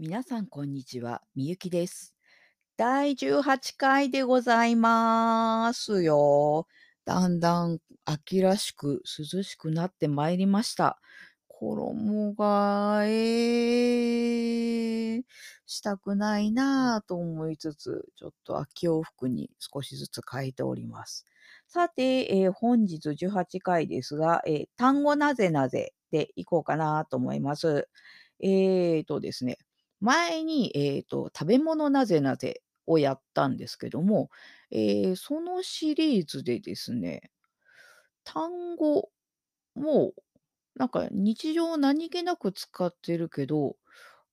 皆さんこんにちは、みゆきです。第18回でございますよ。だんだん秋らしく涼しくなってまいりました。衣替えしたくないなぁと思いつつ、ちょっと秋洋服に少しずつ変えております。さて、えー本日18回ですが、えー単語なぜなぜでいこうかなと思います。えーとですね、前に、えーと、食べ物なぜなぜをやったんですけども、えーそのシリーズでですね、単語もなんか日常何気なく使ってるけど、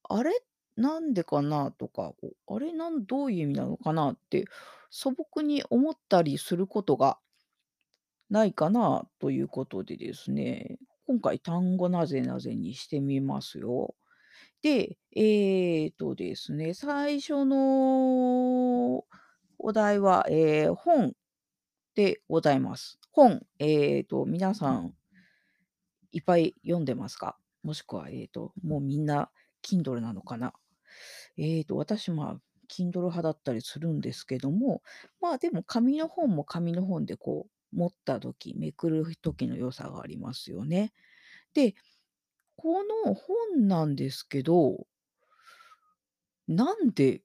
あれ、なんでかなとか、こう、あれ、なんどういう意味なのかなって素朴に思ったりすることがないかなということでですね、今回単語なぜなぜにしてみますよ。で、えーとですね、最初のお題は、えー本でございます。本、えーと、皆さんいっぱい読んでますか？もしくは、えーと、もうみんな Kindle なのかな？えーと、私、まあ、Kindle 派だったりするんですけども、まあ、でも紙の本も紙の本でこう持った時、めくる時の良さがありますよね。で、この本なんですけどなんで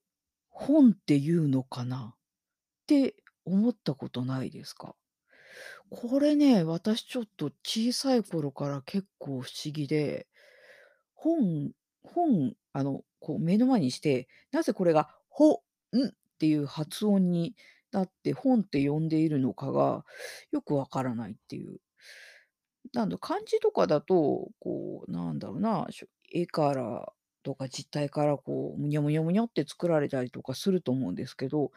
本っていうのかなって思ったことないですか？これね、私ちょっと小さい頃から結構不思議で、本本、あの、こう目の前にして、なぜこれがほんっていう発音になって本って呼んでいるのかがよくわからないっていう。なんだ、漢字とかだと、こう、なんだろうな、絵からとか実体からこう、むにょむにょむにょって作られたりとかすると思うんですけど、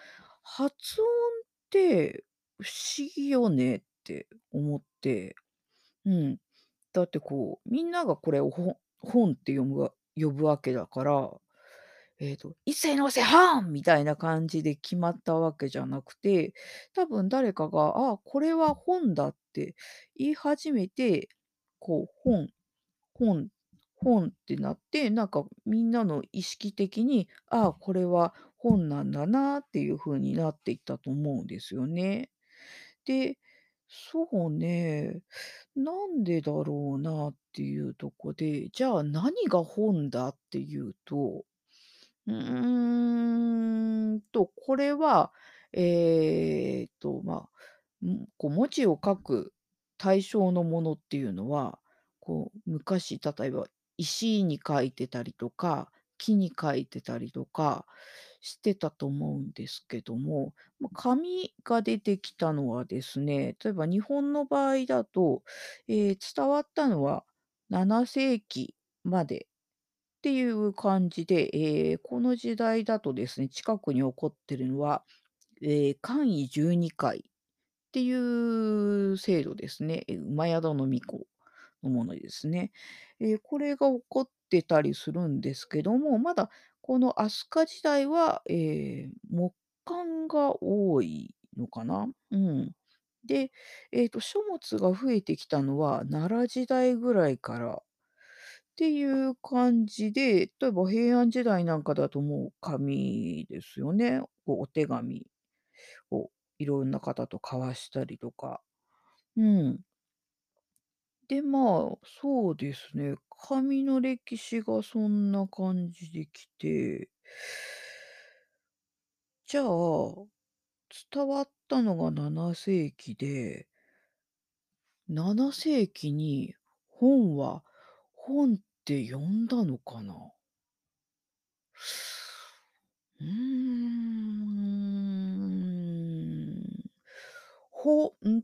発音って不思議よねって思って、うん。だってこう、みんながこれを本って読む呼ぶわけだから、えっと、一斉のせはんみたいな感じで決まったわけじゃなくて、多分誰かが、あ、これは本だって言い始めて、こう、本本本ってなって、なんかみんなの意識的に、ああ、これは本なんだなっていう風になっていったと思うんですよね。で、そうね、なんでだろうなっていうとこで、じゃあ何が本だっていうとと、これは、えっと、まあ、こう文字を書く対象のものっていうのは、こう昔、例えば石に書いてたりとか、木に書いてたりとかしてたと思うんですけども、紙が出てきたのはですね、例えば日本の場合だと、ええ、伝わったのは7世紀までっていう感じで、ええ、この時代だとですね、近くに起こってるのは、ええ、冠位12回っていう制度ですね。え、戸の巫女のものですね。え、これが起こってたりするんですけども、まだこの飛鳥時代は、ええ、木簡が多いのかな。うん。で、えっと、書物が増えてきたのは奈良時代ぐらいからっていう感じで、例えば平安時代なんかだともう紙ですよね。こうお手紙をいろんな方と交わしたりとか。うん。で、まあ、そうですね、紙の歴史がそんな感じで来て、じゃあ、伝わったのが7世紀で、7世紀に本は本って呼んだのかな？うーん。ほんっ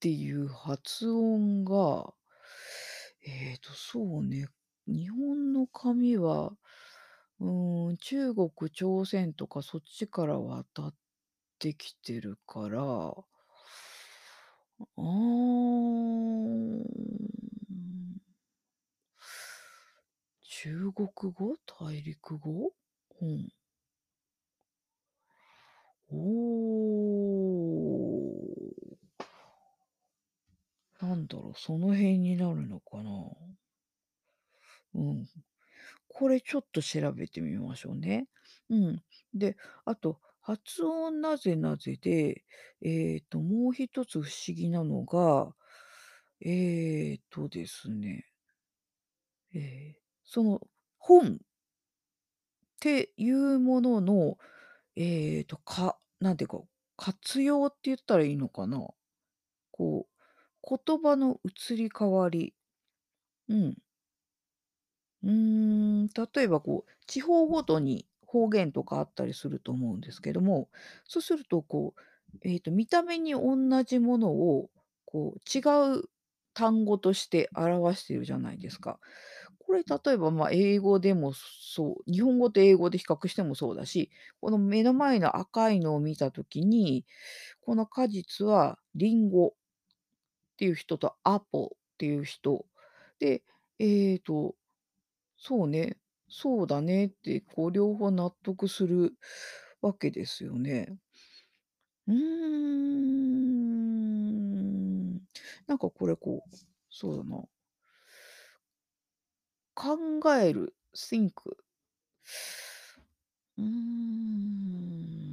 ていう発音が、えっと、そうね、日本の紙は、うん、中国、朝鮮とかそっちから渡ってきてるから、あー中国語？大陸語？うん。おお。なんだろう、その辺になるのかな。うん。これちょっと調べてみましょうね。うん。で、あと、発音なぜなぜで、えっと、もう一つ不思議なのが、えっとですね、ええ、その本っていうものの、えっと、かなんていうか、活用って言ったらいいのかな。こう、言葉の移り変わり。うん。うーん、例えばこう、地方ごとに方言とかあったりすると思うんですけども、そうするとこう、えっと、見た目に同じものを、こう、違う単語として表しているじゃないですか。これ例えば、まあ、英語でもそう、日本語と英語で比較してもそうだし、この目の前の赤いのを見た時に、この果実はリンゴっていう人とアポっていう人、で、ええとそうね、そうだねって、こう両方納得するわけですよね。うーん。なんかこれこう、そうだな、考える、think。うーん。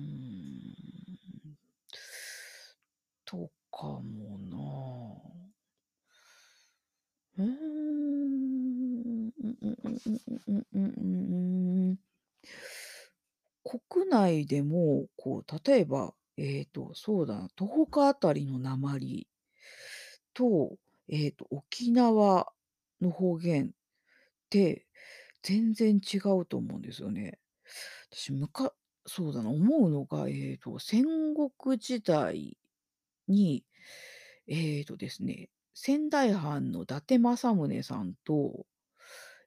とかもなうーん。国内でも、こう、例えば、ええと、そうだな、東北あたりの訛りと、ええと、沖縄の方言全然違うと思うんですよね。私、むかそうだな、思うのが、えっと、戦国時代に、えっとですね、仙台藩の伊達政宗さんと、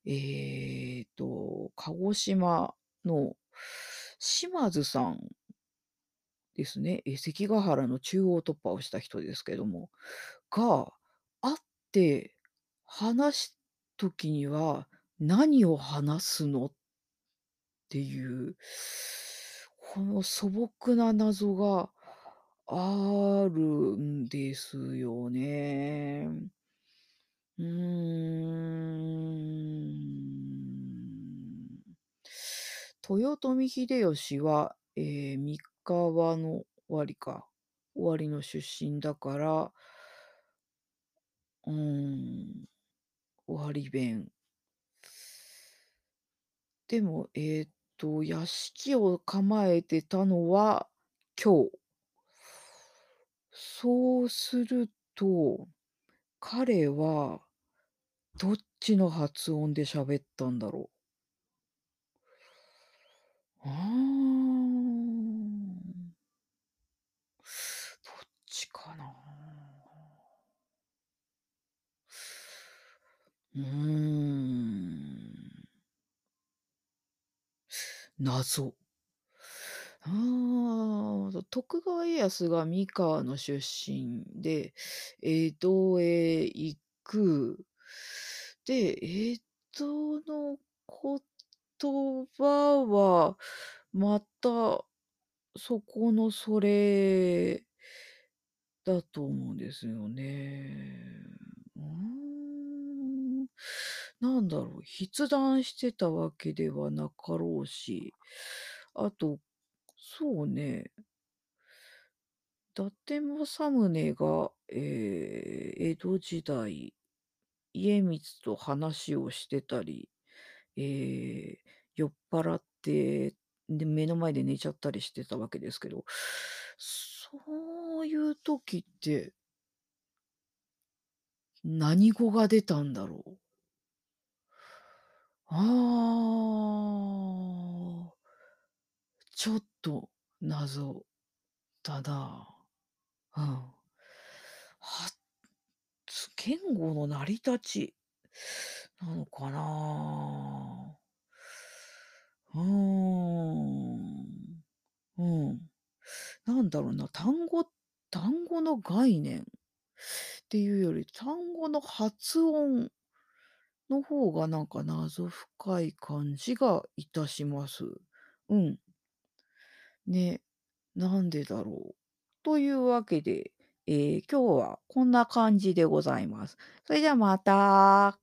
えっと、鹿児島の島津さんですね、え、関ヶ原の中央突破をした人ですけども、が、会って話す時には何を話すの？っていう、この素朴な謎があるんですよね。うーん。豊臣秀吉は、ええ、三河の終わりか、終わりの出身だから、うーん、終わり弁。でも、えっと、屋敷を構えてたのは京。そうすると、彼はどっちの発音で喋ったんだろう。ああ。どっちかな。うん。謎。ああ、徳川家康が三河の出身で、江戸へ行く。で、江戸の言葉は、また、そこのそれだと思うんですよね。うん。なんだろう、筆談してたわけではなかろうし、あと、そうね、伊達政宗が、ええ、江戸時代、家光と話をしてたり、ええ、酔っ払って、で、目の前で寝ちゃったりしてたわけですけど、そういう時って何語が出たんだろう？ああ、ちょっと謎だな。うん。はつ言語の成り立ちなのかな。うーん。うん。なんだろうな、単語単語の概念っていうより、単語の発音の方がなんか謎深い感じがいたします。うん。ね、なんでだろう。というわけで、えー今日はこんな感じでございます。それじゃあまた。